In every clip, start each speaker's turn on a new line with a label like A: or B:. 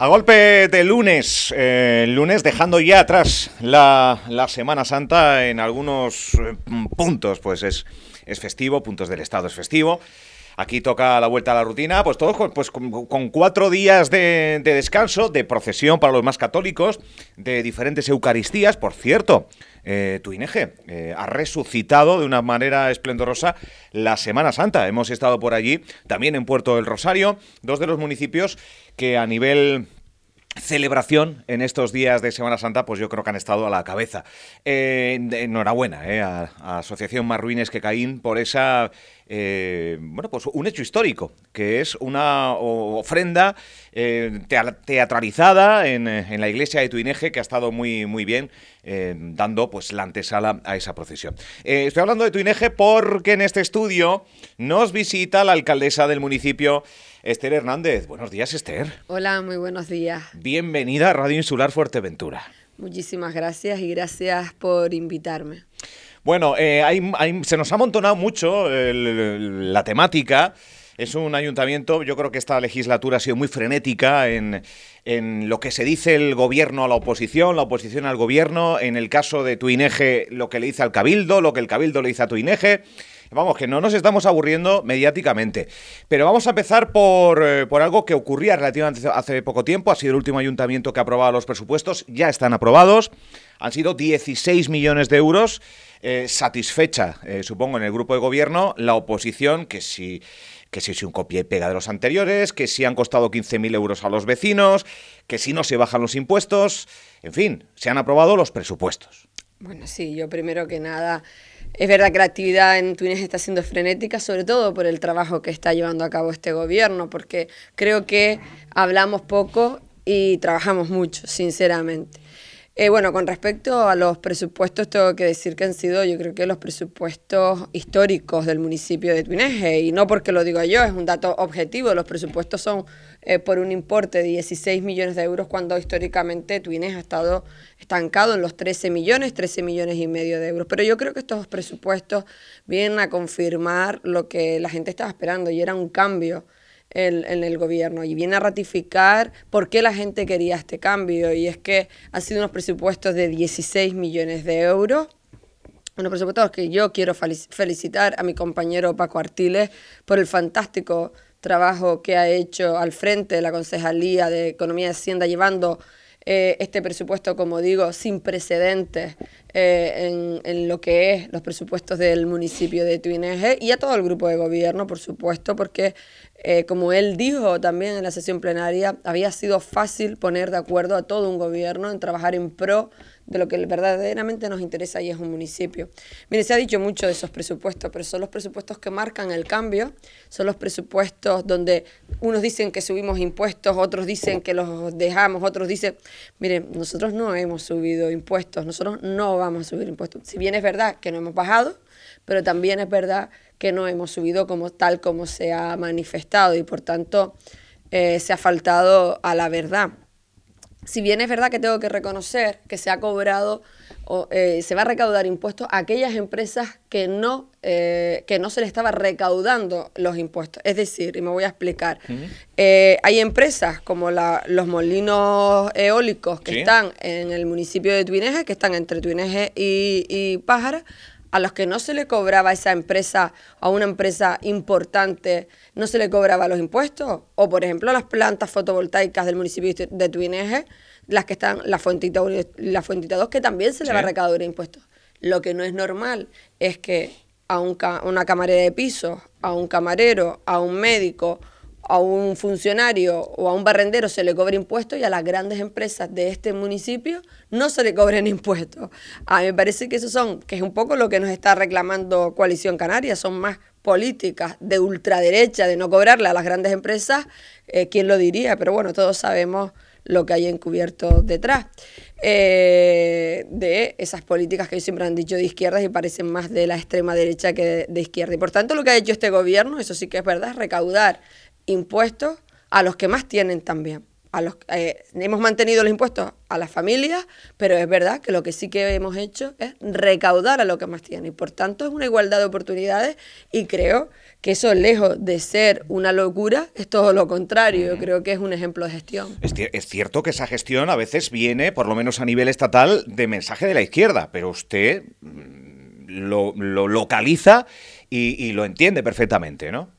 A: A golpe de lunes, eh, lunes dejando ya atrás la, Semana Santa en algunos eh, puntos, pues es, es festivo, puntos del Estado es festivo. Aquí toca la vuelta a la rutina, pues todos con, pues, con, cuatro días de, descanso, de procesión para los más católicos, de diferentes Eucaristías, por cierto. Eh, eh, ha resucitado de una manera esplendorosa la Semana Santa. Hemos estado por allí, también en Puerto del Rosario, dos de los municipios que a nivel celebración en estos días de Semana Santa, pues yo creo que han estado a la cabeza. Eh, enhorabuena eh, a, Asociación Más Ruines que Caín por esa, eh, bueno, pues un hecho histórico, que es una ofrenda teatralizada en, la iglesia de Tuineje, que ha estado muy, muy bien, dando pues la antesala a esa procesión. estoy hablando de Tuineje porque en este estudio nos visita la alcaldesa del municipio, Esther Hernández. Buenos días, Esther.
B: Hola, muy buenos días.
A: Bienvenida a Radio Insular Fuerteventura.
B: Muchísimas gracias y gracias por invitarme.
A: Bueno, eh, se nos ha amontonado mucho la temática. Es un ayuntamiento, yo creo que esta legislatura ha sido muy frenética en, en, lo que se dice el gobierno a la oposición, la oposición al gobierno, en el caso de Tuineje lo que le dice al Cabildo, lo que el Cabildo le dice a Tuineje. Vamos, que no nos estamos aburriendo mediáticamente. Pero vamos a empezar por, eh, por algo que ocurría relativamente hace poco tiempo. Ha sido el último ayuntamiento que ha aprobado los presupuestos. Ya están aprobados. Han sido 16 millones de euros. Eh, satisfecha, eh, supongo, en el grupo de gobierno, la oposición, que si que si es un copia y pega de los anteriores, que si han costado 15.000 euros a los vecinos, que si no se bajan los impuestos, en fin, se han aprobado los presupuestos.
B: Bueno, sí, yo primero que nada es verdad que la actividad en Túnez está siendo frenética, sobre todo por el trabajo que está llevando a cabo este gobierno, porque creo que hablamos poco y trabajamos mucho, sinceramente. Eh, bueno, con respecto a los presupuestos, tengo que decir que han sido, yo creo que los presupuestos históricos del municipio de Tuineje, y no porque lo digo yo, es un dato objetivo, los presupuestos son eh, por un importe de 16 millones de euros cuando históricamente Tuineje ha estado estancado en los 13 millones, 13 millones y medio de euros. Pero yo creo que estos presupuestos vienen a confirmar lo que la gente estaba esperando y era un cambio en, el gobierno y viene a ratificar por qué la gente quería este cambio. Y es que han sido unos presupuestos de 16 millones de euros. Unos presupuestos que yo quiero felicitar a mi compañero Paco Artiles por el fantástico trabajo que ha hecho al frente de la Concejalía de Economía y Hacienda, llevando eh, este presupuesto, como digo, sin precedentes eh, en, lo que es los presupuestos del municipio de Tuineje y a todo el grupo de gobierno, por supuesto, porque eh, como él dijo también en la sesión plenaria, había sido fácil poner de acuerdo a todo un gobierno en trabajar en pro de lo que verdaderamente nos interesa y es un municipio. Mire, se ha dicho mucho de esos presupuestos, pero son los presupuestos que marcan el cambio, son los presupuestos donde unos dicen que subimos impuestos, otros dicen que los dejamos, otros dicen, miren, nosotros no hemos subido impuestos, nosotros no vamos a subir impuestos. Si bien es verdad que no hemos bajado, pero también es verdad que no hemos subido como tal como se ha manifestado y por tanto eh, se ha faltado a la verdad. Si bien es verdad que tengo que reconocer que se ha cobrado o eh, se va a recaudar impuestos a aquellas empresas que no, eh, que no se le estaba recaudando los impuestos. Es decir, y me voy a explicar, hay empresas como los molinos eólicos que están en el municipio de Tuineje, que están entre Tuineje y, y Pájara, a los que no se le cobraba esa empresa, a una empresa importante, no se le cobraba los impuestos. O, por ejemplo, las plantas fotovoltaicas del municipio de Tuineje, las que están, la Fuentita 1 y la Fuentita 2, que también se le va a recaudar impuestos. Lo que no es normal es que a un, una camarera de piso, a un camarero, a un médico, a un funcionario o a un barrendero se le cobre impuestos y a las grandes empresas de este municipio no se le cobren impuestos. A mí me parece que eso son, que es un poco lo que nos está reclamando Coalición Canaria, son más políticas de ultraderecha, de no cobrarle a las grandes empresas, eh, ¿quién lo diría? Pero bueno, todos sabemos lo que hay encubierto detrás eh, de esas políticas que siempre han dicho de izquierdas y parecen más de la extrema derecha que de, izquierda. Y por tanto lo que ha hecho este gobierno, eso sí que es verdad, es recaudar impuestos a los que más tienen también. a los, eh, hemos mantenido los impuestos a las familias, pero es verdad que lo que sí que hemos hecho es recaudar a lo que más tiene. Y por tanto es una igualdad de oportunidades y creo que eso, lejos de ser una locura, es todo lo contrario. Yo creo que es un ejemplo de gestión.
A: Es, es cierto que esa gestión a veces viene, por lo menos a nivel estatal, de mensaje de la izquierda, pero usted mm, lo, localiza y lo entiende perfectamente, ¿no?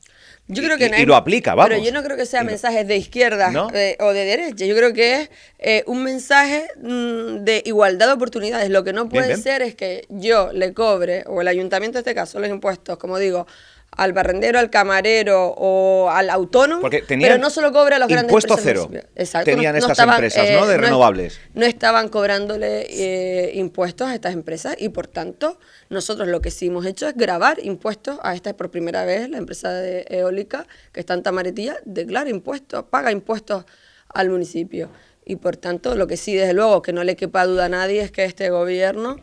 B: Yo creo que
A: y, lo aplica, vamos.
B: Pero yo no creo que sea mensajes de izquierda eh, o de derecha. Yo creo que es eh, un mensaje mm, de igualdad de oportunidades. Lo que no puede ser es que yo le cobre, o el ayuntamiento en este caso, los impuestos, como digo, al barrendero, al camarero o al autónomo, pero no solo cobra a los grandes
A: Impuesto cero.
B: Exacto.
A: Tenían estas empresas, ¿no? De renovables.
B: No estaban cobrándole eh, impuestos a estas empresas y por tanto nosotros lo que sí hemos hecho es grabar impuestos a esta por primera vez la empresa de eólica que está en Tamaretilla declara impuestos, paga impuestos al municipio y por tanto lo que sí desde luego que no le quepa duda a nadie es que este gobierno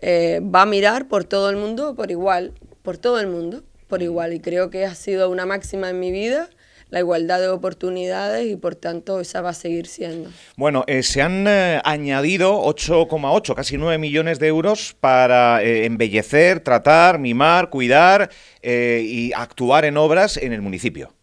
B: eh, va a mirar por todo el mundo por igual, por todo el mundo por igual y creo que ha sido una máxima en mi vida la igualdad de oportunidades y por tanto esa va a seguir siendo.
A: Bueno, eh, se han eh, añadido 8,8, casi 9 millones de euros para eh, embellecer, tratar, mimar, cuidar y actuar en obras en el municipio.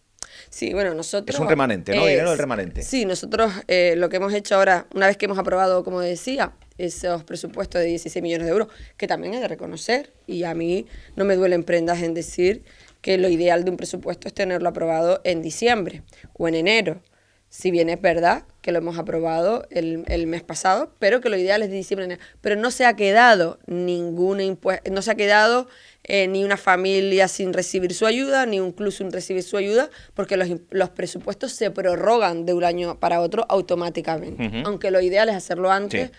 B: Sí, bueno, nosotros...
A: Es un remanente, ¿no? Dinero del remanente.
B: Sí, nosotros lo que hemos hecho ahora, una vez que hemos aprobado, como decía, esos presupuestos de 16 millones de euros, que también he de reconocer, y a mí no me duelen prendas en decir que lo ideal de un presupuesto es tenerlo aprobado en diciembre o en enero. Si bien es verdad que lo hemos aprobado el, el mes pasado, pero que lo ideal es de diciembre. Enero. Pero no se ha quedado ningún impuesto, no se ha quedado eh, ni una familia sin recibir su ayuda, ni un club sin recibir su ayuda, porque los, los presupuestos se prorrogan de un año para otro automáticamente. Aunque lo ideal es hacerlo antes,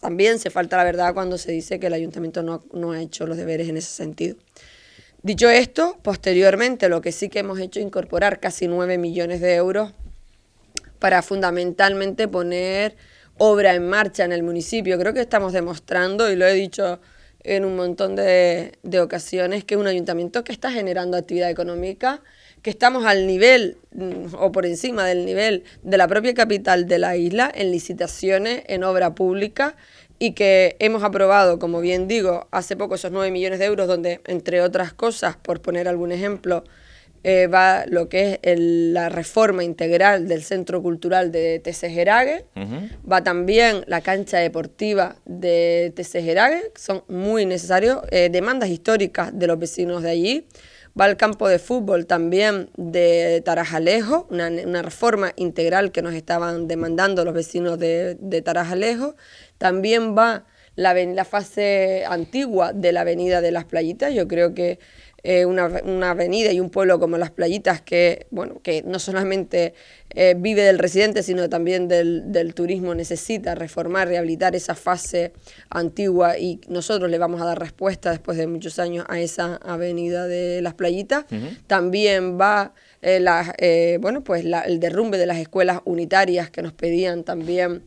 B: también se falta la verdad cuando se dice que el ayuntamiento no, ha hecho los deberes en ese sentido. Dicho esto, posteriormente lo que sí que hemos hecho es incorporar casi 9 millones de euros para fundamentalmente poner obra en marcha en el municipio. Creo que estamos demostrando, y lo he dicho en un montón de, de ocasiones, que un ayuntamiento que está generando actividad económica que estamos al nivel mm, o por encima del nivel de la propia capital de la isla en licitaciones, en obra pública y que hemos aprobado, como bien digo, hace poco esos 9 millones de euros donde, entre otras cosas, por poner algún ejemplo, eh, va lo que es la reforma integral del Centro Cultural de Tesejerague, va también la cancha deportiva de Tesejerague, son muy necesarios, eh, demandas históricas de los vecinos de allí, Va al campo de fútbol también de Tarajalejo, una, reforma integral que nos estaban demandando los vecinos de, Tarajalejo. También va la, la, fase antigua de la avenida de las playitas. Yo creo que eh, una, una, avenida y un pueblo como Las Playitas que, bueno, que no solamente eh, vive del residente, sino también del, del, turismo, necesita reformar, rehabilitar esa fase antigua y nosotros le vamos a dar respuesta después de muchos años a esa avenida de Las Playitas. También va eh, la, bueno, pues el derrumbe de las escuelas unitarias que nos pedían también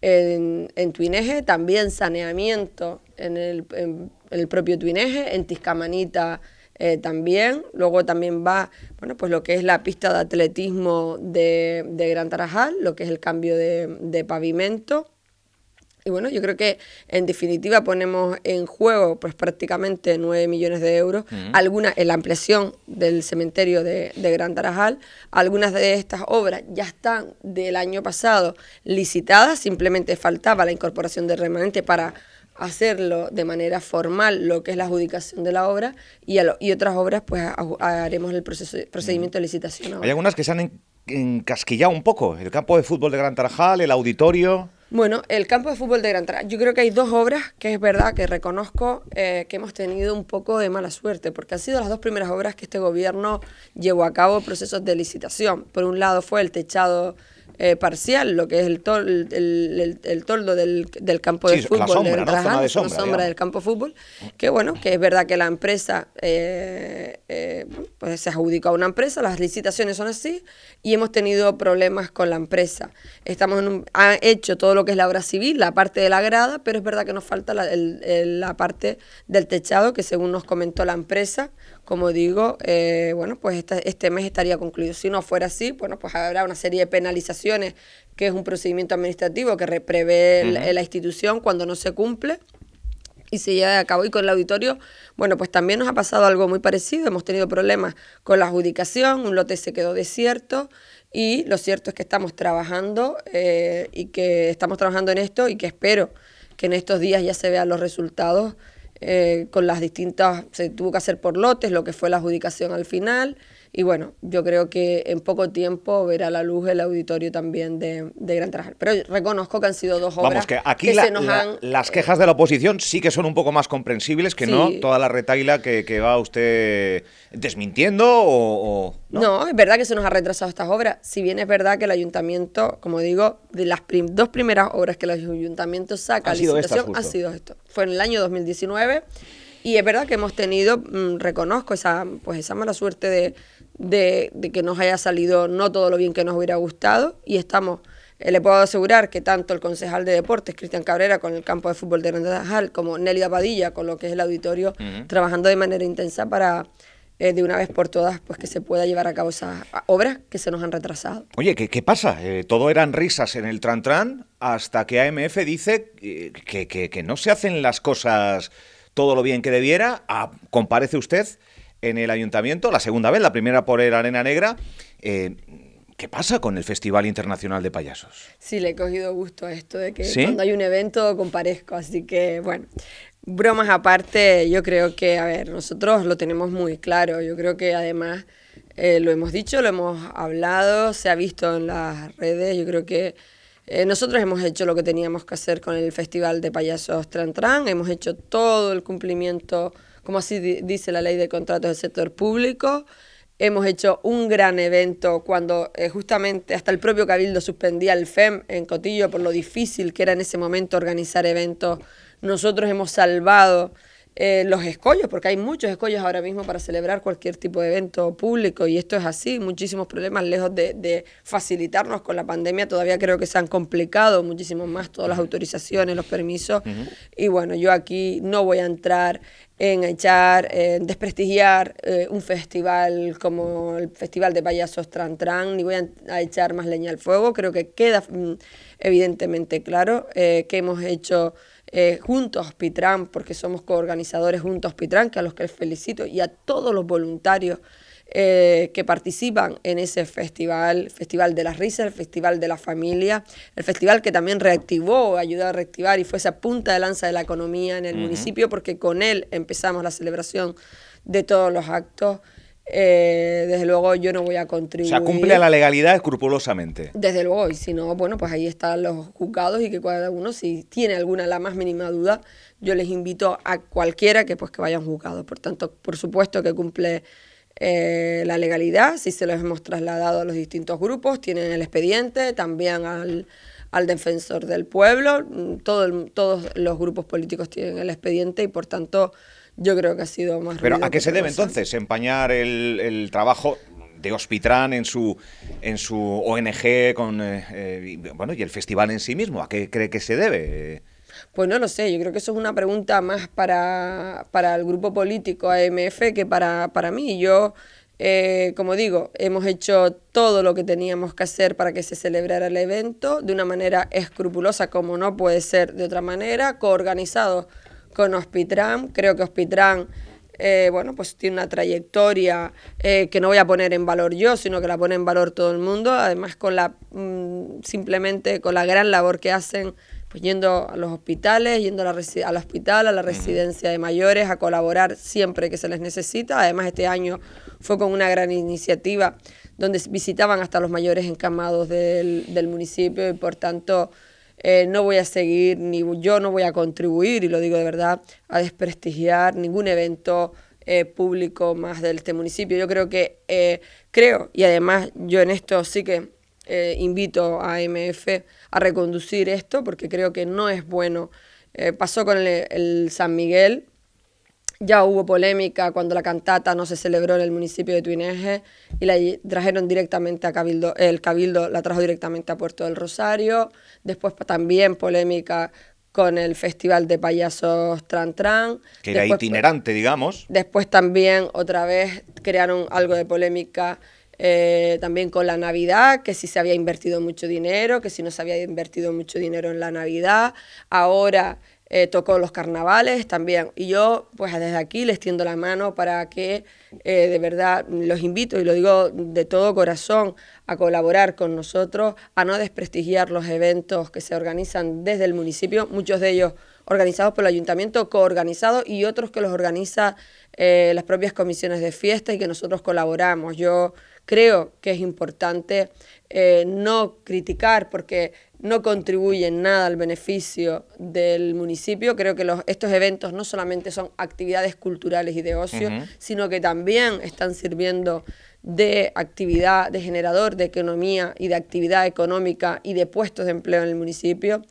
B: en, en Tuineje, también saneamiento en el, en el propio Tuineje, en Tiscamanita eh, también. Luego también va, bueno, pues lo que es la pista de atletismo de, Gran Tarajal, lo que es el cambio de, pavimento. Y bueno, yo creo que en definitiva ponemos en juego pues prácticamente 9 millones de euros, algunas en la ampliación del cementerio de, de, Gran Tarajal. Algunas de estas obras ya están del año pasado licitadas, simplemente faltaba la incorporación de remanente para hacerlo de manera formal lo que es la adjudicación de la obra y, y otras obras pues haremos el proceso, procedimiento de licitación.
A: Hay algunas que se han encasquillado un poco, el campo de fútbol de Gran Tarajal, el auditorio...
B: Bueno, el campo de fútbol de Gran Tarajal, yo creo que hay dos obras que es verdad que reconozco eh, que hemos tenido un poco de mala suerte, porque han sido las dos primeras obras que este gobierno llevó a cabo procesos de licitación. Por un lado fue el techado eh, parcial, lo que es el, tol, el, el, toldo del, del, campo de fútbol, la
A: sombra, de
B: sombra, del campo de fútbol, que bueno, que es verdad que la empresa eh, eh, pues se adjudicó a una empresa, las licitaciones son así, y hemos tenido problemas con la empresa. Estamos en ha hecho todo lo que es la obra civil, la parte de la grada, pero es verdad que nos falta la, la parte del techado, que según nos comentó la empresa, como digo, bueno, pues este mes estaría concluido. Si no fuera así, bueno, pues habrá una serie de penalizaciones que es un procedimiento administrativo que prevé la institución cuando no se cumple y se lleva a cabo. Y con el auditorio, bueno, pues también nos ha pasado algo muy parecido. Hemos tenido problemas con la adjudicación, un lote se quedó desierto y lo cierto es que estamos trabajando eh, y que estamos trabajando en esto y que espero que en estos días ya se vean los resultados eh, con las distintas, se tuvo que hacer por lotes lo que fue la adjudicación al final y bueno, yo creo que en poco tiempo verá la luz el auditorio también de, Gran Tarajal. Pero reconozco que han sido dos obras
A: Vamos, que aquí se nos han, las quejas de la oposición sí que son un poco más comprensibles que no toda la retaila que, que va usted desmintiendo o...
B: ¿no? es verdad que se nos ha retrasado estas obras. Si bien es verdad que el ayuntamiento, como digo, de las dos primeras obras que el ayuntamiento saca a licitación, ha sido esto. Fue en el año 2019 y es verdad que hemos tenido, mm, reconozco esa, pues esa mala suerte de de, que nos haya salido no todo lo bien que nos hubiera gustado y estamos, eh, le puedo asegurar que tanto el concejal de deportes, Cristian Cabrera, con el campo de fútbol de Grande como Nelly Padilla, con lo que es el auditorio, trabajando de manera intensa para eh, de una vez por todas pues que se pueda llevar a cabo esas obras que se nos han retrasado.
A: Oye, ¿qué, qué pasa? Eh, todo eran risas en el Tran Tran hasta que AMF dice que, que, que no se hacen las cosas todo lo bien que debiera. Ah, comparece usted en el ayuntamiento, la segunda vez, la primera por el Arena Negra. Eh, ¿Qué pasa con el Festival Internacional de Payasos?
B: Sí, le he cogido gusto a esto de que cuando hay un evento comparezco, así que bueno, bromas aparte, yo creo que, a ver, nosotros lo tenemos muy claro, yo creo que además eh, lo hemos dicho, lo hemos hablado, se ha visto en las redes, yo creo que eh, nosotros hemos hecho lo que teníamos que hacer con el Festival de Payasos Tran Tran, hemos hecho todo el cumplimiento como así dice la ley de contratos del sector público. Hemos hecho un gran evento cuando eh, justamente hasta el propio Cabildo suspendía el FEM en Cotillo por lo difícil que era en ese momento organizar eventos. Nosotros hemos salvado eh, los escollos, porque hay muchos escollos ahora mismo para celebrar cualquier tipo de evento público y esto es así, muchísimos problemas lejos de, facilitarnos con la pandemia, todavía creo que se han complicado muchísimo más todas las autorizaciones, los permisos y bueno, yo aquí no voy a entrar en echar, en desprestigiar eh, un festival como el Festival de Payasos Tran Tran, ni voy a, echar más leña al fuego, creo que queda mm, evidentemente claro eh, que hemos hecho eh, juntos Pitran, porque somos coorganizadores juntos Pitran, que a los que les felicito, y a todos los voluntarios eh, que participan en ese festival, Festival de las Risas, el Festival de la Familia, el festival que también reactivó, ayudó a reactivar y fue esa punta de lanza de la economía en el municipio, porque con él empezamos la celebración de todos los actos. Eh, desde luego yo no voy a contribuir.
A: O sea, cumple la legalidad escrupulosamente.
B: Desde luego, y si no, bueno, pues ahí están los juzgados y que cada uno, si tiene alguna, la más mínima duda, yo les invito a cualquiera que pues que vayan juzgados. Por tanto, por supuesto que cumple eh, la legalidad, si se los hemos trasladado a los distintos grupos, tienen el expediente, también al, al defensor del pueblo, mm, todo todos los grupos políticos tienen el expediente y por tanto yo creo que ha sido más...
A: Pero ¿a qué se debe entonces empañar el, trabajo de Hospitran en su, en su ONG con, eh, eh, bueno, y el festival en sí mismo? ¿A qué cree que se debe?
B: Pues no lo sé, yo creo que eso es una pregunta más para, el grupo político AMF que para, para mí. Yo, eh, como digo, hemos hecho todo lo que teníamos que hacer para que se celebrara el evento de una manera escrupulosa, como no puede ser de otra manera, coorganizado con Hospitran. Creo que Hospitran eh, bueno, pues tiene una trayectoria eh, que no voy a poner en valor yo, sino que la pone en valor todo el mundo. Además, con la mm, simplemente con la gran labor que hacen, pues yendo a los hospitales, yendo a la al hospital, a la residencia de mayores, a colaborar siempre que se les necesita. Además, este año fue con una gran iniciativa donde visitaban hasta los mayores encamados del, del municipio y por tanto eh, no voy a seguir, ni yo no voy a contribuir, y lo digo de verdad, a desprestigiar ningún evento eh, público más de este municipio. Yo creo que, eh, creo, y además yo en esto sí que invito a AMF a reconducir esto, porque creo que no es bueno. pasó con el San Miguel, ya hubo polémica cuando la cantata no se celebró en el municipio de Tuineje y la trajeron directamente a Cabildo, el Cabildo la trajo directamente a Puerto del Rosario. Después también polémica con el Festival de Payasos Tran Tran.
A: Que era itinerante, digamos.
B: Después también otra vez crearon algo de polémica eh, también con la Navidad, que si se había invertido mucho dinero, que si no se había invertido mucho dinero en la Navidad. Ahora eh, tocó los carnavales también. Y yo, pues desde aquí les tiendo la mano para que eh, de verdad los invito, y lo digo de todo corazón, a colaborar con nosotros, a no desprestigiar los eventos que se organizan desde el municipio, muchos de ellos organizados por el ayuntamiento, coorganizados, y otros que los organiza eh, las propias comisiones de fiesta y que nosotros colaboramos. Yo creo que es importante no criticar porque no contribuyen nada al beneficio del municipio. Creo que los, estos eventos no solamente son actividades culturales y de ocio, sino que también están sirviendo de actividad, de generador de economía y de actividad económica y de puestos de empleo en el municipio.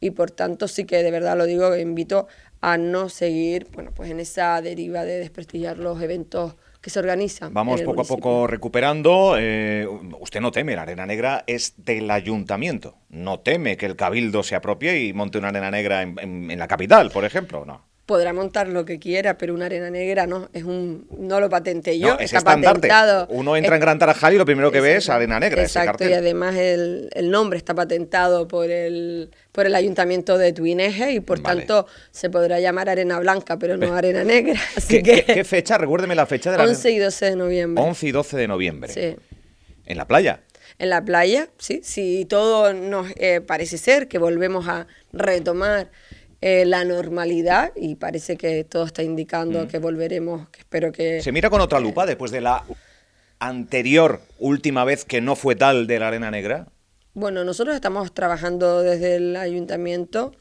B: Y por tanto sí que de verdad lo digo, invito a no seguir bueno, pues en esa deriva de desprestigiar los eventos que se organizan.
A: Vamos poco a poco recuperando. Eh, usted no teme, la arena negra es del ayuntamiento. No teme que el cabildo se apropie y monte una arena negra en la capital, por ejemplo, ¿no?
B: Podrá montar lo que quiera, pero una arena negra no, es un no lo patenté yo, está patentado.
A: Uno entra en Gran Tarajal y lo primero que ve es arena negra.
B: Exacto, y además el, nombre está patentado por el por el ayuntamiento de Tuineje y por tanto se podrá llamar arena blanca, pero no arena negra. Así
A: ¿Qué, que, ¿Qué, fecha? Recuérdeme la fecha de la
B: 11 y 12 de noviembre.
A: 11 y 12 de noviembre. Sí. ¿En la playa?
B: En la playa, sí. Si todo nos eh, parece ser que volvemos a retomar eh, la normalidad y parece que todo está indicando mm. que volveremos, que espero que...
A: ¿Se mira con otra lupa después de la anterior última vez que no fue tal de la Arena Negra?
B: Bueno, nosotros estamos trabajando desde el ayuntamiento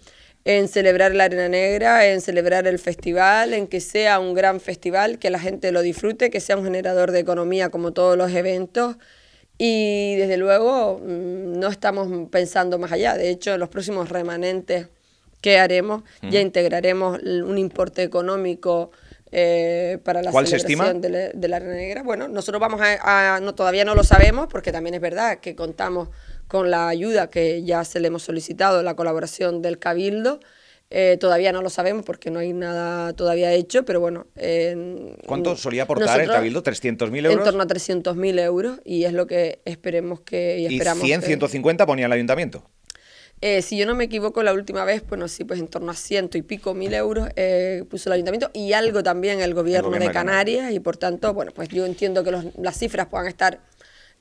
B: en celebrar la Arena Negra, en celebrar el festival, en que sea un gran festival, que la gente lo disfrute, que sea un generador de economía como todos los eventos. Y desde luego mm, no estamos pensando más allá. De hecho, los próximos remanentes ¿Qué haremos? Ya integraremos un importe económico eh, para la celebración De, la, Arena Negra. Bueno, nosotros vamos a, no, todavía no lo sabemos porque también es verdad que contamos con la ayuda que ya se le hemos solicitado, la colaboración del Cabildo. Eh, todavía no lo sabemos porque no hay nada todavía hecho, pero bueno.
A: ¿Cuánto solía aportar el Cabildo? ¿300.000 euros?
B: En torno a 300.000 euros y es lo que esperemos que.
A: ¿Y,
B: esperamos
A: 100, 150 ponía el ayuntamiento?
B: Eh, si yo no me equivoco, la última vez, bueno, sí, pues en torno a ciento y pico mil euros eh, puso el ayuntamiento y algo también el gobierno, de Canarias y por tanto, bueno, pues yo entiendo que las cifras puedan estar,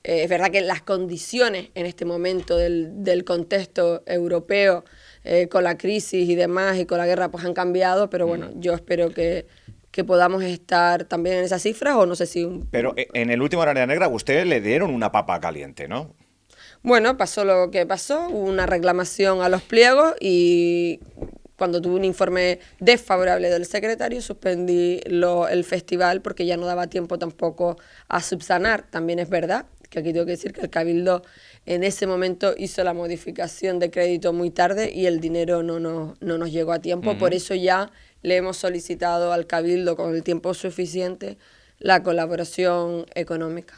B: eh, es verdad que las condiciones en este momento del, del contexto europeo con la crisis y demás y con la guerra pues han cambiado, pero bueno, mm. yo espero que, que podamos estar también en esas cifras o no sé si...
A: Pero en el último Arena Negra ustedes le dieron una papa caliente, ¿no?
B: Bueno, pasó lo que pasó, hubo una reclamación a los pliegos y cuando tuve un informe desfavorable del secretario suspendí lo, el festival porque ya no daba tiempo tampoco a subsanar. También es verdad que aquí tengo que decir que el Cabildo en ese momento hizo la modificación de crédito muy tarde y el dinero no nos, no nos llegó a tiempo. Por eso ya le hemos solicitado al Cabildo con el tiempo suficiente la colaboración económica.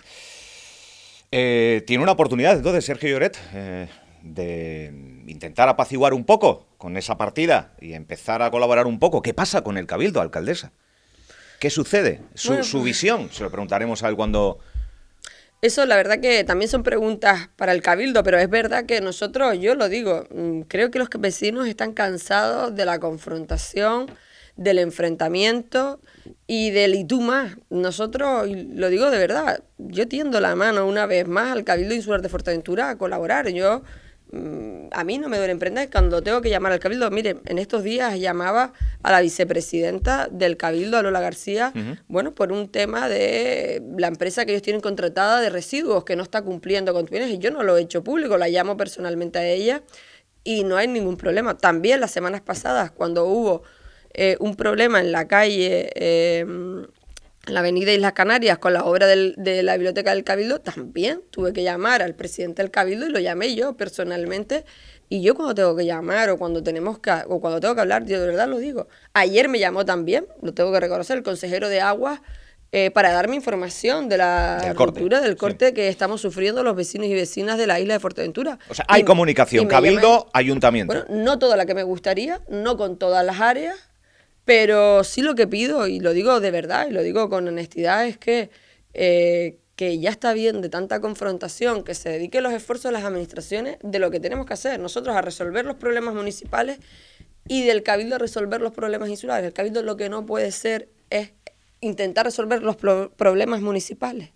A: Eh, tiene una oportunidad entonces Sergio Lloret eh, de intentar apaciguar un poco con esa partida y empezar a colaborar un poco. ¿Qué pasa con el Cabildo, alcaldesa? ¿Qué sucede? Su, su visión, se lo preguntaremos a él cuando...
B: Eso la verdad que también son preguntas para el cabildo, pero es verdad que nosotros, yo lo digo, mm, creo que los vecinos están cansados de la confrontación, del enfrentamiento y del y tú más. Nosotros, lo digo de verdad, yo tiendo la mano una vez más al Cabildo Insular de Fuerteventura a colaborar. Yo, mm, a mí no me duele emprender cuando tengo que llamar al Cabildo. Mire, en estos días llamaba a la vicepresidenta del Cabildo, a Lola García, bueno, por un tema de la empresa que ellos tienen contratada de residuos que no está cumpliendo con bienes y yo no lo he hecho público, la llamo personalmente a ella y no hay ningún problema. También las semanas pasadas, cuando hubo eh, un problema en la calle, eh, en la avenida Islas Canarias, con la obra de la Biblioteca del Cabildo, también tuve que llamar al presidente del Cabildo y lo llamé yo personalmente. Y yo cuando tengo que llamar o cuando tenemos que, o cuando tengo que hablar, yo de verdad lo digo. Ayer me llamó también, lo tengo que reconocer, el consejero de Aguas eh, para darme información de la ruptura del corte que estamos sufriendo los vecinos y vecinas de la isla de Fuerteventura.
A: O sea, hay comunicación, cabildo, ayuntamiento.
B: Bueno, no toda la que me gustaría, no con todas las áreas, pero sí lo que pido, y lo digo de verdad, y lo digo con honestidad, es que, eh, que ya está bien de tanta confrontación, que se dediquen los esfuerzos de las administraciones de lo que tenemos que hacer, nosotros a resolver los problemas municipales y del cabildo a resolver los problemas insulares. El cabildo lo que no puede ser es intentar resolver los problemas municipales.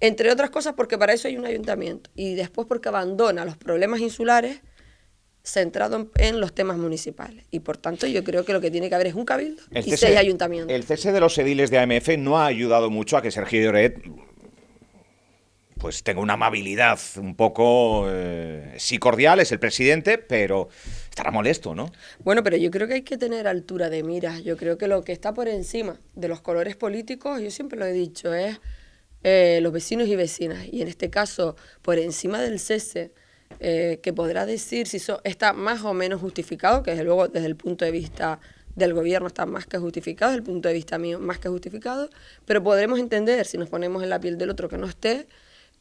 B: Entre otras cosas porque para eso hay un ayuntamiento y después porque abandona los problemas insulares centrado en los temas municipales. Y por tanto yo creo que lo que tiene que haber es un cabildo y seis ayuntamientos.
A: El cese de los ediles de AMF no ha ayudado mucho a que Sergio Lloret pues tenga una amabilidad un poco, eh, sí cordial, es el presidente, pero estará molesto, ¿no?
B: Bueno, pero yo creo que hay que tener altura de miras. Yo creo que lo que está por encima de los colores políticos, yo siempre lo he dicho, es eh, los vecinos y vecinas. Y en este caso, por encima del cese, eh, que podrá decir si eso está más o menos justificado, que desde luego desde el punto de vista del gobierno está más que justificado, desde el punto de vista mío más que justificado, pero podremos entender, si nos ponemos en la piel del otro que no esté,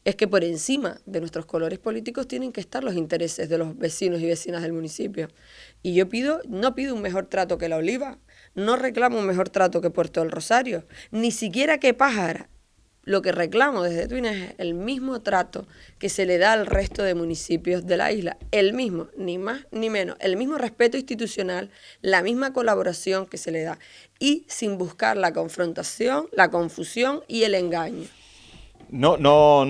B: es que por encima de nuestros colores políticos tienen que estar los intereses de los vecinos y vecinas del municipio. Y yo pido, no pido un mejor trato que la Oliva, no reclamo un mejor trato que Puerto del Rosario, ni siquiera que Pájara. Lo que reclamo desde Twines es el mismo trato que se le da al resto de municipios de la isla, el mismo, ni más ni menos, el mismo respeto institucional, la misma colaboración que se le da, y sin buscar la confrontación, la confusión y el engaño.
A: No, no,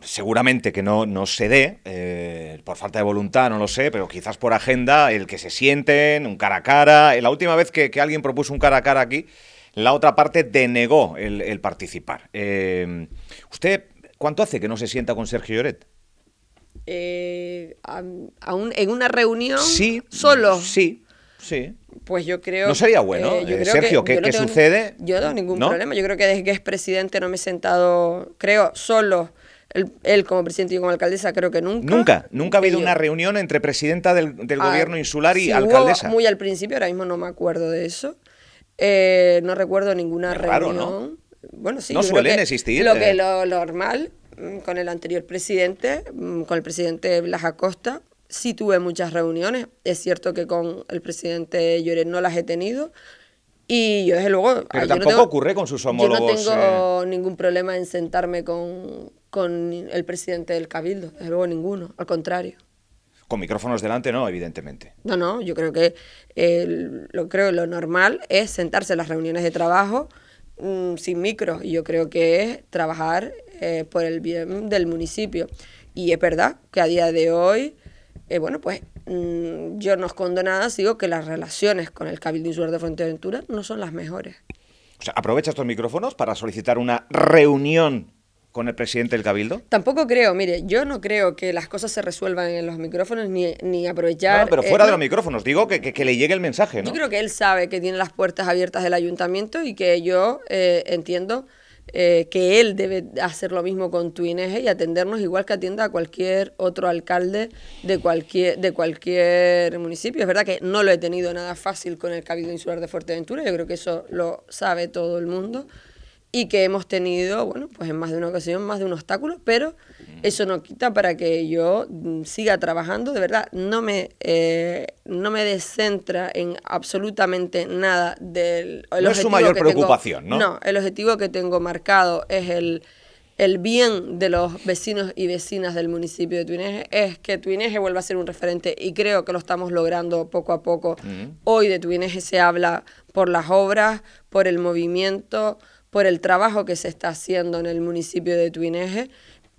A: seguramente que no, no se dé, eh, por falta de voluntad, no lo sé, pero quizás por agenda, el que se sienten, un cara a cara. La última vez que, alguien propuso un cara a cara aquí, la otra parte denegó el, participar. Eh, ¿Usted cuánto hace que no se sienta con Sergio Lloret?
B: Eh, en una reunión
A: sí,
B: solo.
A: Sí, sí.
B: Pues yo creo.
A: No sería bueno. Eh, Sergio, ¿qué, sucede?
B: Yo no tengo ningún problema. Yo creo que desde que es presidente no me he sentado, creo, solo. Él, como presidente y como alcaldesa, creo que nunca.
A: Nunca, nunca ha habido una reunión entre presidenta del, ah, gobierno insular y alcaldesa.
B: muy al principio, ahora mismo no me acuerdo de eso. Eh, no recuerdo ninguna reunión. ¿no? Bueno, sí.
A: No suelen existir.
B: Lo que eh. lo normal mm, con el anterior presidente, mm, con el presidente Blas Acosta, Sí tuve muchas reuniones, es cierto que con el presidente Lloret no las he tenido. Y yo desde luego...
A: Pero tampoco ocurre con sus homólogos.
B: Yo no tengo eh. ningún problema en sentarme con, con el presidente del Cabildo, desde luego ninguno, al contrario.
A: Con micrófonos delante no, evidentemente.
B: No, no, yo creo que lo creo lo normal es sentarse en las reuniones de trabajo mm, sin micro y yo creo que es trabajar eh, por el bien del municipio. Y es verdad que a día de hoy eh, bueno, pues mm, yo no escondo nada, digo que las relaciones con el Cabildo Insular de Fuerteventura no son las mejores.
A: O sea, ¿aprovecha estos micrófonos para solicitar una reunión con el presidente del Cabildo?
B: Tampoco creo, mire, yo no creo que las cosas se resuelvan en los micrófonos ni, ni aprovechar...
A: No, pero fuera de los micrófonos, digo que, que, le llegue el mensaje, ¿no?
B: Yo creo que él sabe que tiene las puertas abiertas del ayuntamiento y que yo eh, entiendo eh, que él debe hacer lo mismo con Tuineje y atendernos igual que atienda a cualquier otro alcalde de cualquier, de cualquier municipio. Es verdad que no lo he tenido nada fácil con el Cabildo Insular de Fuerteventura, yo creo que eso lo sabe todo el mundo y que hemos tenido, bueno, pues en más de una ocasión, más de un obstáculo, pero eso no quita para que yo mm, siga trabajando. De verdad, no me, eh, no me descentra en absolutamente nada del...
A: no es su mayor preocupación, ¿no?
B: No, el objetivo que tengo marcado es el, el bien de los vecinos y vecinas del municipio de Tuineje, es que Tuineje vuelva a ser un referente y creo que lo estamos logrando poco a poco. Hoy de Tuineje se habla por las obras, por el movimiento por el trabajo que se está haciendo en el municipio de Tuineje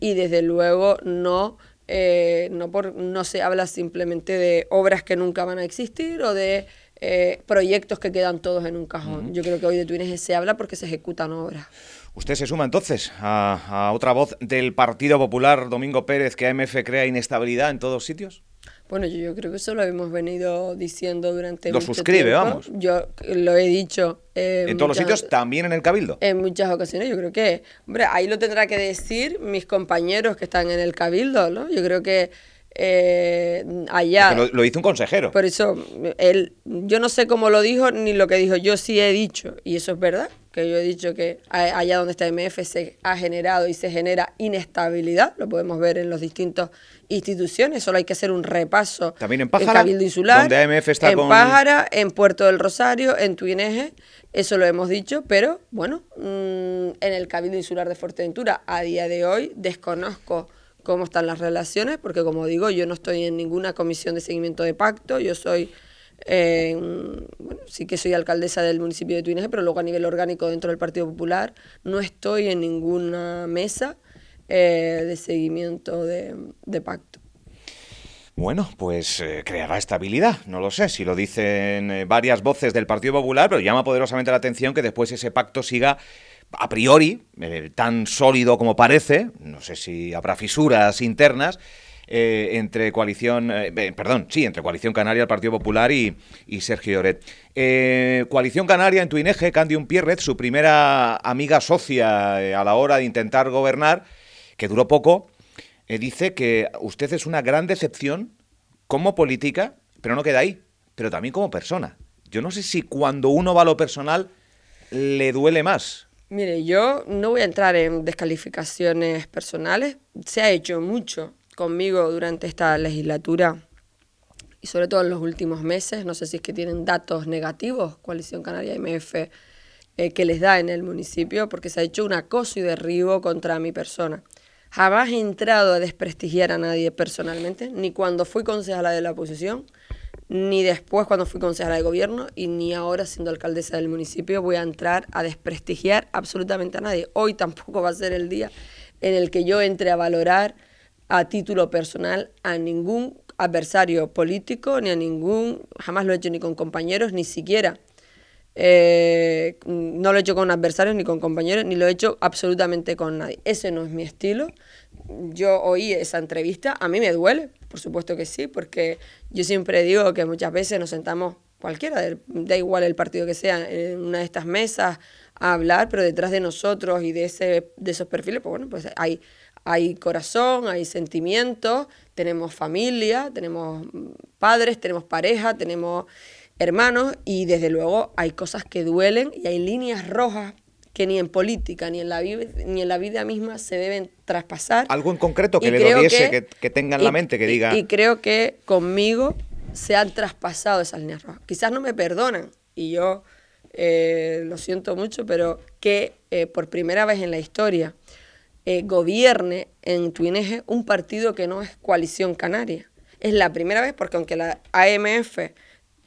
B: y desde luego no, eh, no, por, no se habla simplemente de obras que nunca van a existir o de eh, proyectos que quedan todos en un cajón. Yo creo que hoy de Tuineje se habla porque se ejecutan obras.
A: ¿Usted se suma entonces a, a otra voz del Partido Popular, Domingo Pérez, que AMF crea inestabilidad en todos sitios?
B: Bueno, yo, creo que eso lo hemos venido diciendo durante
A: lo suscribe, vamos.
B: Yo lo he dicho.
A: ¿En todos los sitios, también en el Cabildo?
B: En muchas ocasiones, yo creo que, hombre, ahí lo tendrá que decir mis compañeros que están en el Cabildo, ¿no? Yo creo que eh, allá...
A: Lo, lo, hizo un consejero.
B: Por eso, él, yo no sé cómo lo dijo ni lo que dijo, yo sí he dicho, y eso es verdad, que yo he dicho que allá donde está MF se ha generado y se genera inestabilidad, lo podemos ver en las distintas instituciones, solo hay que hacer un repaso.
A: También en Pájara,
B: Cabildo Insular,
A: donde AMF está
B: en Pájara, en Puerto del Rosario, en Tuineje, eso lo hemos dicho, pero bueno, mm, en el Cabildo Insular de Fuerteventura a día de hoy desconozco cómo están las relaciones, porque como digo, yo no estoy en ninguna comisión de seguimiento de pacto, yo soy, eh, sí que soy alcaldesa del municipio de Tuineje, pero luego a nivel orgánico dentro del Partido Popular no estoy en ninguna mesa eh, de seguimiento de, pacto.
A: Bueno, pues eh, creará estabilidad, no lo sé, si lo dicen varias voces del Partido Popular, pero llama poderosamente la atención que después ese pacto siga a priori, eh, tan sólido como parece, no sé si habrá fisuras internas, eh, entre coalición, eh, perdón, sí, entre coalición canaria, el Partido Popular y, Sergio Oret. coalición canaria en Tuineje, Candium Pierrez, su primera amiga socia a la hora de intentar gobernar, que duró poco, dice que usted es una gran decepción como política, pero no queda ahí, pero también como persona. Yo no sé si cuando uno va a lo personal le duele más
B: Mire, yo no voy a entrar en descalificaciones personales. Se ha hecho mucho conmigo durante esta legislatura y sobre todo en los últimos meses. No sé si es que tienen datos negativos, Coalición Canaria MF, eh, que les da en el municipio, porque se ha hecho un acoso y derribo contra mi persona. Jamás he entrado a desprestigiar a nadie personalmente, ni cuando fui concejala de la oposición, ni después cuando fui concejala de gobierno y ni ahora siendo alcaldesa del municipio voy a entrar a desprestigiar absolutamente a nadie. Hoy tampoco va a ser el día en el que yo entre a valorar a título personal a ningún adversario político, ni a ningún, jamás lo he hecho ni con compañeros, ni siquiera. Eh, no lo he hecho con adversarios ni con compañeros, ni lo he hecho absolutamente con nadie. Ese no es mi estilo. Yo oí esa entrevista, a mí me duele, por supuesto que sí, porque yo siempre digo que muchas veces nos sentamos cualquiera, da igual el partido que sea, en una de estas mesas a hablar, pero detrás de nosotros y de, ese, de esos perfiles, pues bueno, pues hay, hay corazón, hay sentimientos, tenemos familia, tenemos padres, tenemos pareja, tenemos hermanos y desde luego hay cosas que duelen y hay líneas rojas que ni en política ni en la, ni en la vida misma se deben traspasar.
A: Algo en concreto que le doliese, que, que, tenga en la mente, que diga...
B: Y, creo que conmigo se han traspasado esas líneas rojas. Quizás no me perdonan y yo eh, lo siento mucho, pero que eh, por primera vez en la historia eh, gobierne en Tuineje un partido que no es coalición canaria. Es la primera vez porque aunque la AMF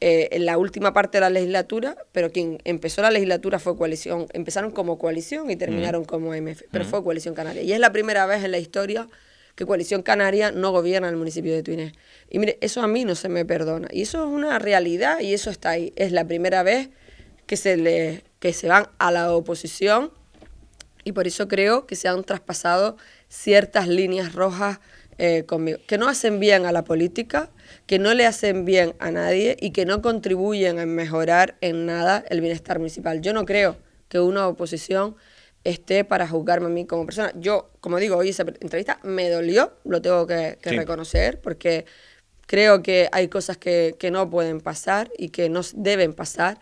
B: en la última parte de la legislatura, pero quien empezó la legislatura fue coalición. Empezaron como coalición y terminaron como MF, pero fue coalición canaria. Y es la primera vez en la historia que coalición canaria no gobierna el municipio de Tuinés. Y mire, eso a mí no se me perdona. Y eso es una realidad y eso está ahí. Es la primera vez que se, le, que se van a la oposición y por eso creo que se han traspasado ciertas líneas rojas eh, conmigo, que no hacen bien a la política, que no le hacen bien a nadie y que no contribuyen a mejorar en nada el bienestar municipal. Yo no creo que una oposición esté para juzgarme a mí como persona. Yo, como digo, hoy esa entrevista me dolió, lo tengo que, reconocer, porque creo que hay cosas que, que no pueden pasar y que no deben pasar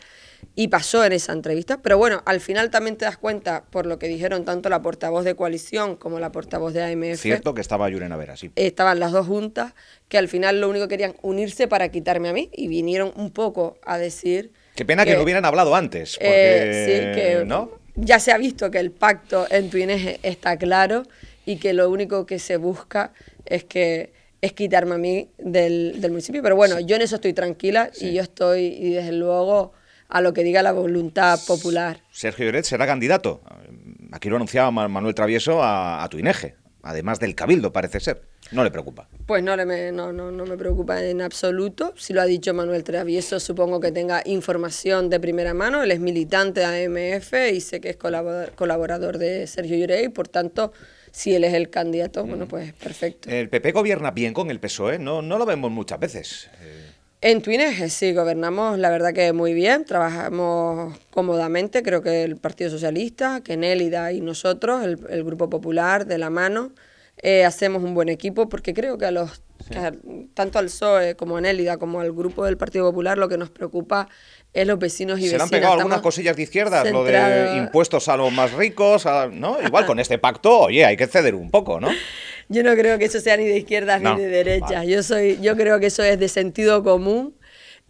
B: y pasó en esa entrevista. Pero bueno, al final también te das cuenta, por lo que dijeron tanto la portavoz de coalición como la portavoz de AMF.
A: Cierto que estaba Yurena Vera, sí.
B: Estaban las dos juntas, que al final lo único que querían unirse para quitarme a mí y vinieron un poco a decir.
A: Qué pena que, no hubieran hablado antes. Eh, porque, sí, que ¿no?
B: ya se ha visto que el pacto en Tuineje está claro y que lo único que se busca es que es quitarme a mí del, municipio. Pero bueno, yo en eso estoy tranquila y yo estoy, y desde luego a lo que diga la voluntad popular.
A: Sergio Lloret será candidato. Aquí lo anunciaba Manuel Travieso a, a Tuineje, además del Cabildo, parece ser. ¿No le preocupa?
B: Pues no, me, no, no, no me preocupa en absoluto. Si lo ha dicho Manuel Travieso, supongo que tenga información de primera mano. Él es militante de AMF y sé que es colaborador, de Sergio Lloret y por tanto si él es el candidato, bueno, mm. pues perfecto.
A: El PP gobierna bien con el PSOE, no, no lo vemos muchas veces.
B: En Tuineje sí, gobernamos la verdad que muy bien, trabajamos cómodamente, creo que el Partido Socialista, que Nélida y nosotros, el, Grupo Popular, de la mano, eh, hacemos un buen equipo porque creo que a los tanto al PSOE como a Nélida como al Grupo del Partido Popular lo que nos preocupa es los vecinos y
A: Se le
B: vecinas.
A: han pegado algunas cosillas de izquierdas, lo de impuestos a los más ricos, a- ¿no? Igual con este pacto, oye, hay que ceder un poco, ¿no?
B: Yo no creo que eso sea ni de izquierdas
A: No,
B: ni de derechas.
A: vale.
B: Yo soy, yo creo que eso es de sentido común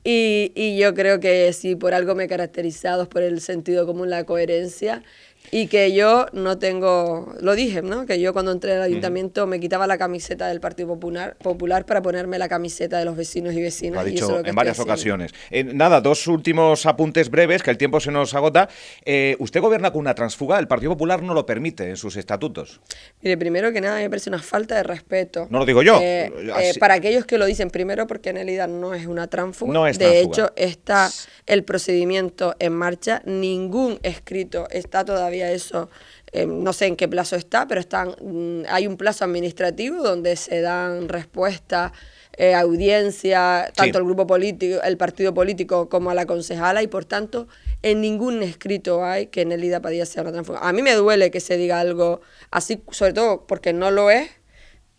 B: y, y yo creo que si por algo me he caracterizado es por el sentido común, la coherencia y que yo no tengo, lo dije, ¿no? Que yo cuando entré al ayuntamiento me quitaba la camiseta del Partido Popular, Popular para ponerme la camiseta de los vecinos y
A: Lo
B: vecinas.
A: ha
B: y eso es
A: dicho
B: lo
A: en varias ocasiones. Eh, nada, dos últimos apuntes breves, que el tiempo se nos agota. Eh, usted gobierna con una transfuga, el Partido Popular no lo permite en sus estatutos.
B: Mire, primero que nada, me parece una falta de respeto.
A: No lo digo yo.
B: Eh, para aquellos que lo dicen, primero porque Nelida no es una tránfuga.
A: No es
B: de
A: tránfuga.
B: hecho, está el procedimiento en marcha. Ningún escrito está todavía eso. eh, no sé en qué plazo está, pero están, mm, hay un plazo administrativo donde se dan respuestas, eh, audiencia, tanto
A: Sí.
B: el grupo político, el partido político como a la concejala, y por tanto, en ningún escrito hay que Nelida Padilla sea una tránfuga. A mí me duele que se diga algo así, sobre todo porque no lo es,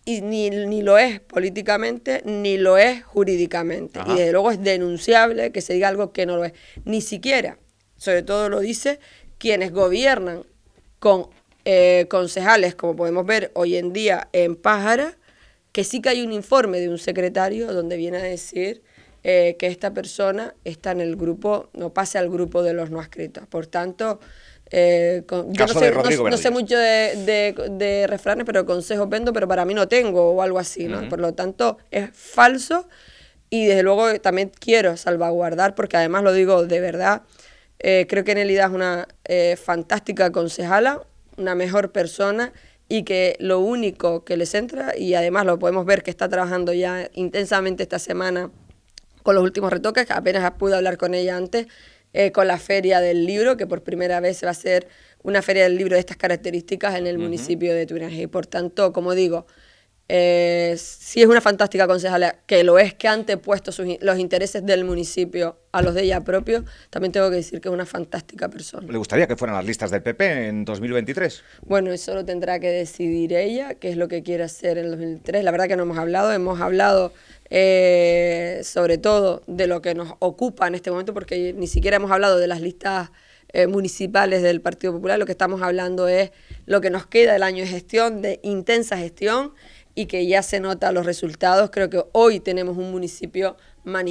B: y ni, ni lo es políticamente, ni lo es jurídicamente.
A: Ajá.
B: Y desde luego es denunciable que se diga algo que no lo es. Ni siquiera, sobre todo lo dice quienes gobiernan con eh, concejales, como podemos ver hoy en día en Pájara, que sí que hay un informe de un secretario donde viene a decir eh, que esta persona está en el grupo, no pase al grupo de los no adscritos. Por tanto, eh, con- yo no sé, no- no mucho de, de- de refranes, pero consejos vendo, pero para mí no tengo o algo así, ¿no? Por lo tanto, es falso y desde luego también quiero salvaguardar, porque además lo digo de verdad, eh, creo que Nelida es una eh, fantástica concejala, una mejor persona y que lo único que les entra, y además lo podemos ver que está trabajando ya intensamente esta semana con los últimos retoques, que apenas pude hablar con ella antes, eh, con la feria del libro, que por primera vez se va a hacer una feria del libro de estas características en el municipio de Turinge. Y por tanto, como digo, eh, sí es una fantástica concejala, que lo es que ha antepuesto sus los intereses del municipio a los de ella propio, también tengo que decir que es una fantástica persona.
A: ¿Le gustaría que fueran las listas del PP en 2023?
B: Bueno, eso lo tendrá que decidir ella, qué es lo que quiere hacer en el 2003. La verdad que no hemos hablado, hemos hablado eh, sobre todo de lo que nos ocupa en este momento, porque ni siquiera hemos hablado de las listas eh, municipales del Partido Popular, lo que estamos hablando es lo que nos queda del año de gestión, de intensa gestión, y que ya se nota los resultados. Creo que hoy tenemos un municipio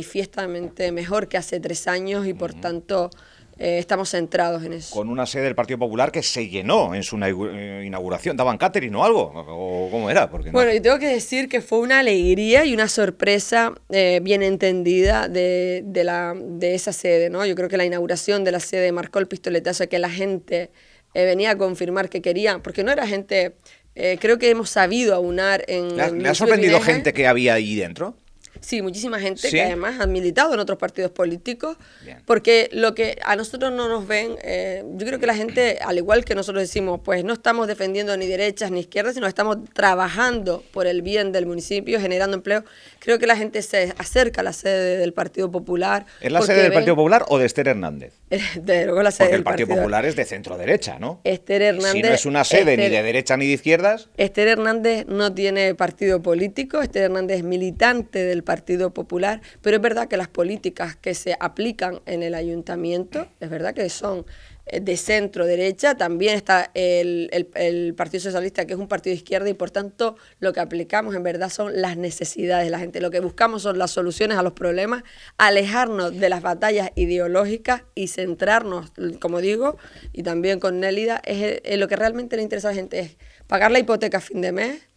B: manifiestamente mejor que hace tres años y por tanto eh, estamos centrados en eso.
A: Con una sede del Partido Popular que se llenó en su eh, inauguración. ¿Daban catering o algo? ¿O cómo era? Porque no-
B: Bueno, y tengo que decir que fue una alegría y una sorpresa eh, bien entendida de, de la, de esa sede, ¿no? Yo creo que la inauguración de la sede marcó el pistoletazo que la gente eh, venía a confirmar que querían, porque no era gente, eh, creo que hemos sabido aunar en...
A: ¿Le ha, le sorprendido gente que había ahí dentro?
B: Sí, muchísima gente
A: ¿Sí?
B: que además han militado en otros partidos políticos,
A: Bien.
B: porque lo que a nosotros no nos ven, eh, yo creo que la gente, al igual que nosotros decimos, pues no estamos defendiendo ni derechas ni izquierdas, sino estamos trabajando por el bien del municipio, generando empleo. Creo que la gente se acerca a la sede del Partido Popular.
A: ¿Es la sede del
B: ven-
A: Partido Popular o de Esther Hernández?
B: Desde luego la sede
A: Porque el Partido Popular es de centro derecha, ¿no?
B: Esther Hernández.
A: Si no es una sede ni de derecha ni de izquierdas,
B: Esther Hernández no tiene partido político, Esther Hernández es militante del Partido Popular, pero es verdad que las políticas que se aplican en el ayuntamiento, es verdad que son eh, de centro derecha, también está el, el- Partido Socialista, que es un partido de izquierda, y por tanto lo que aplicamos en verdad son las necesidades de la gente. Lo que buscamos son las soluciones a los problemas, alejarnos de las batallas ideológicas y centrarnos, como digo, y también con Nélida, es, lo que realmente le interesa a la gente es pagar la hipoteca a fin de mes,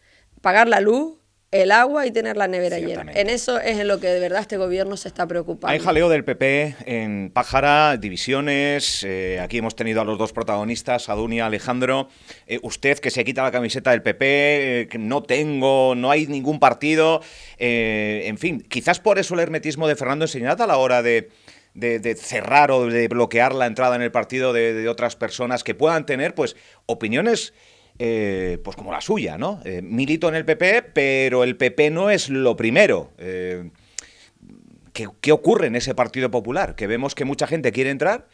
B: pagar la luz, el agua y tener la nevera llena. En eso es en lo que de verdad este gobierno se está preocupando.
A: hay jaleo del PP en Pájara, divisiones. eh, aquí hemos tenido a los dos protagonistas, a Dunia, Alejandro. Eh, usted que se quita la camiseta del PP, eh, que no tengo, no hay ningún partido. en fin, quizás por eso el hermetismo de Fernando Enseñat a la hora de, de- de cerrar o de bloquear la entrada en el partido de, de otras personas que puedan tener pues opiniones eh, pues como la suya, ¿no? Eh, milito en el PP, pero el PP no es lo primero. Eh, ¿qué, qué ocurre en ese Partido Popular? Que vemos que mucha gente quiere entrar,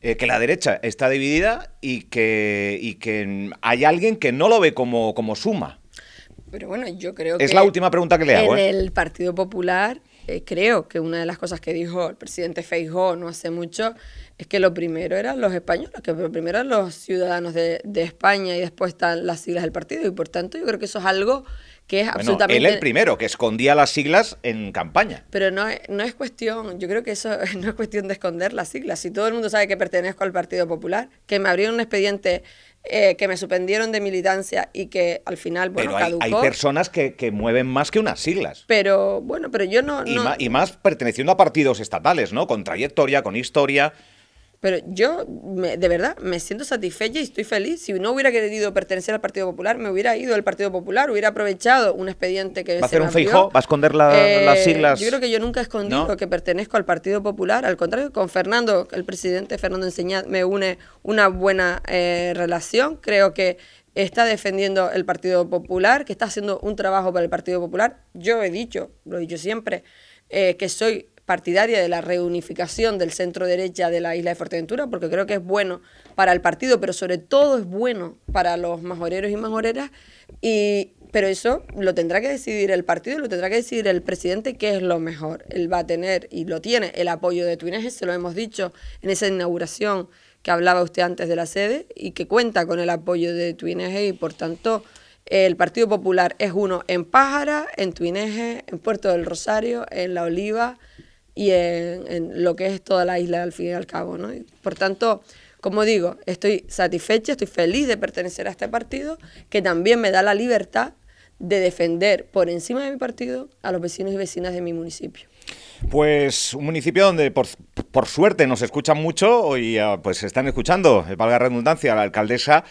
A: que la derecha está dividida y que, y que hay alguien que no lo ve como, como suma.
B: Pero bueno, yo creo que...
A: Es la última pregunta que le hago.
B: En el Partido Popular eh, creo que una de las cosas que dijo el presidente Feijóo no hace mucho es que lo primero eran los españoles, que lo primero eran los ciudadanos de, de España y después están las siglas del partido y por tanto yo creo que eso es algo que es absolutamente...
A: Él el primero, que escondía las siglas en campaña.
B: Pero no, no es cuestión, yo creo que eso no es cuestión de esconder las siglas. Si todo el mundo sabe que pertenezco al Partido Popular, que me abrieron un expediente eh, que me suspendieron de militancia y que al final, bueno,
A: pero hay, hay personas que, que, mueven más que unas siglas.
B: Pero, bueno, pero yo no...
A: Y,
B: no...
A: Más, y más perteneciendo a partidos estatales, ¿no? Con trayectoria, con historia.
B: Pero yo, me, de verdad, me siento satisfecha y estoy feliz. Si no hubiera querido pertenecer al Partido Popular, me hubiera ido al Partido Popular, hubiera aprovechado un expediente que
A: ¿Va a hacer un feijo? ¿Va a esconder la, eh, las siglas?
B: Yo creo que yo nunca he escondido ¿No? que pertenezco al Partido Popular. Al contrario, con Fernando, el presidente Fernando Enseñad, me une una buena eh, relación. Creo que está defendiendo el Partido Popular, que está haciendo un trabajo para el Partido Popular. Yo he dicho, lo he dicho siempre, eh, que soy partidaria de la reunificación del centro derecha de la isla de Fuerteventura, porque creo que es bueno para el partido, pero sobre todo es bueno para los majoreros y majoreras. Y, pero eso lo tendrá que decidir el partido, lo tendrá que decidir el presidente, qué es lo mejor. Él va a tener, y lo tiene, el apoyo de Tuineje, se lo hemos dicho en esa inauguración que hablaba usted antes de la sede, y que cuenta con el apoyo de Tuineje, y por tanto el Partido Popular es uno en Pájara, en Tuineje, en Puerto del Rosario, en La Oliva, y en, en, lo que es toda la isla al fin y al cabo. ¿no? Por tanto, como digo, estoy satisfecha, estoy feliz de pertenecer a este partido, que también me da la libertad de defender por encima de mi partido a los vecinos y vecinas de mi municipio.
A: Pues un municipio donde por, por suerte nos escuchan mucho y uh, pues están escuchando, valga redundancia, la alcaldesa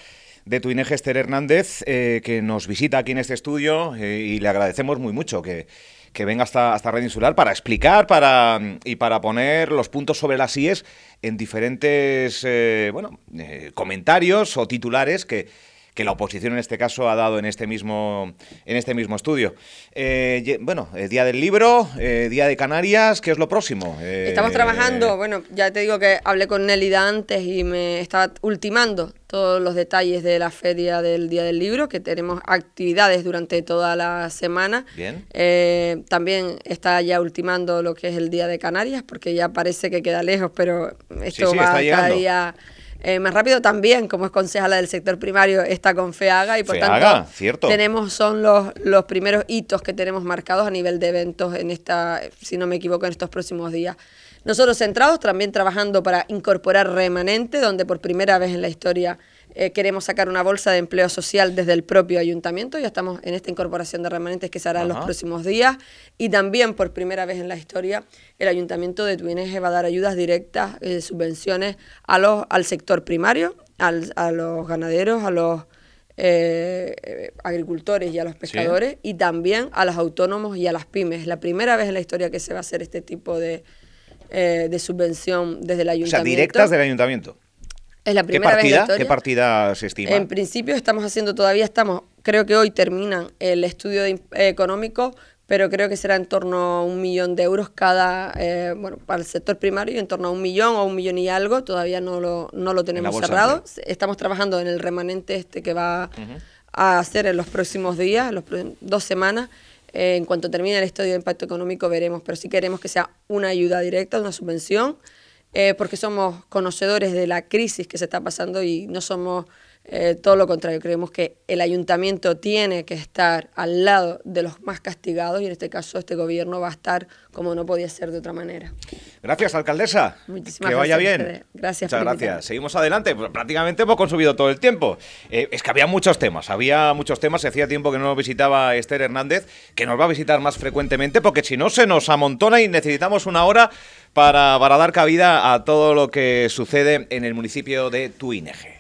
A: de Tuineje, Esther Hernández, eh, que nos visita aquí en este estudio eh, y le agradecemos muy mucho que que venga hasta, hasta Red Insular para explicar para, y para poner los puntos sobre las IES en diferentes eh, bueno, eh, comentarios o titulares que, que la oposición en este caso ha dado en este mismo, en este mismo estudio. Eh, bueno, el Día del Libro, eh, Día de Canarias, ¿qué es lo próximo?
B: Eh, Estamos trabajando, bueno, ya te digo que hablé con Nelida antes y me estaba ultimando todos los detalles de la feria del Día del Libro, que tenemos actividades durante toda la semana.
A: Bien.
B: Eh, también está ya ultimando lo que es el Día de Canarias, porque ya parece que queda lejos, pero esto
A: sí, sí,
B: va
A: está
B: cada día eh, más rápido también, como es concejala del sector primario, está con FEAGA y por
A: FEAGA,
B: tanto
A: cierto.
B: tenemos, son los, los primeros hitos que tenemos marcados a nivel de eventos en esta, si no me equivoco, en estos próximos días. Nosotros centrados también trabajando para incorporar remanente, donde por primera vez en la historia eh, queremos sacar una bolsa de empleo social desde el propio ayuntamiento. Ya estamos en esta incorporación de remanentes que se hará en los próximos días. Y también por primera vez en la historia el ayuntamiento de Tuineje va a dar ayudas directas, eh, subvenciones a los, al sector primario, al, a los ganaderos, a los eh, agricultores y a los pescadores sí. y también a los autónomos y a las pymes. Es la primera vez en la historia que se va a hacer este tipo de, eh, de subvención desde el ayuntamiento.
A: O sea, directas del ayuntamiento.
B: Es la primera
A: ¿Qué partida,
B: vez en la historia.
A: ¿Qué partida se estima?
B: En principio estamos haciendo todavía, estamos, creo que hoy terminan el estudio de, eh, económico, pero creo que será en torno a un millón de euros cada, eh, bueno, para el sector primario, en torno a un millón o un millón y algo, todavía no lo, no lo tenemos cerrado. Estamos trabajando en el remanente este que va uh -huh. a hacer en los próximos días, los dos semanas. Eh, en cuanto termine el estudio de impacto económico veremos, pero sí queremos que sea una ayuda directa, una subvención, eh, porque somos conocedores de la crisis que se está pasando y no somos eh, todo lo contrario. Creemos que el ayuntamiento tiene que estar al lado de los más castigados y en este caso este gobierno va a estar como no podía ser de otra manera.
A: Gracias, alcaldesa.
B: Muchísimas
A: que vaya
B: gracias
A: bien.
B: Gracias.
A: Muchas gracias. Seguimos adelante. Pues prácticamente hemos consumido todo el tiempo. Eh, es que había muchos temas. Había muchos temas. Hacía tiempo que no nos visitaba Esther Hernández, que nos va a visitar más frecuentemente, porque si no se nos amontona y necesitamos una hora para, dar cabida a todo lo que sucede en el municipio de Tuineje.